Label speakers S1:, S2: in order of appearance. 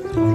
S1: Oh.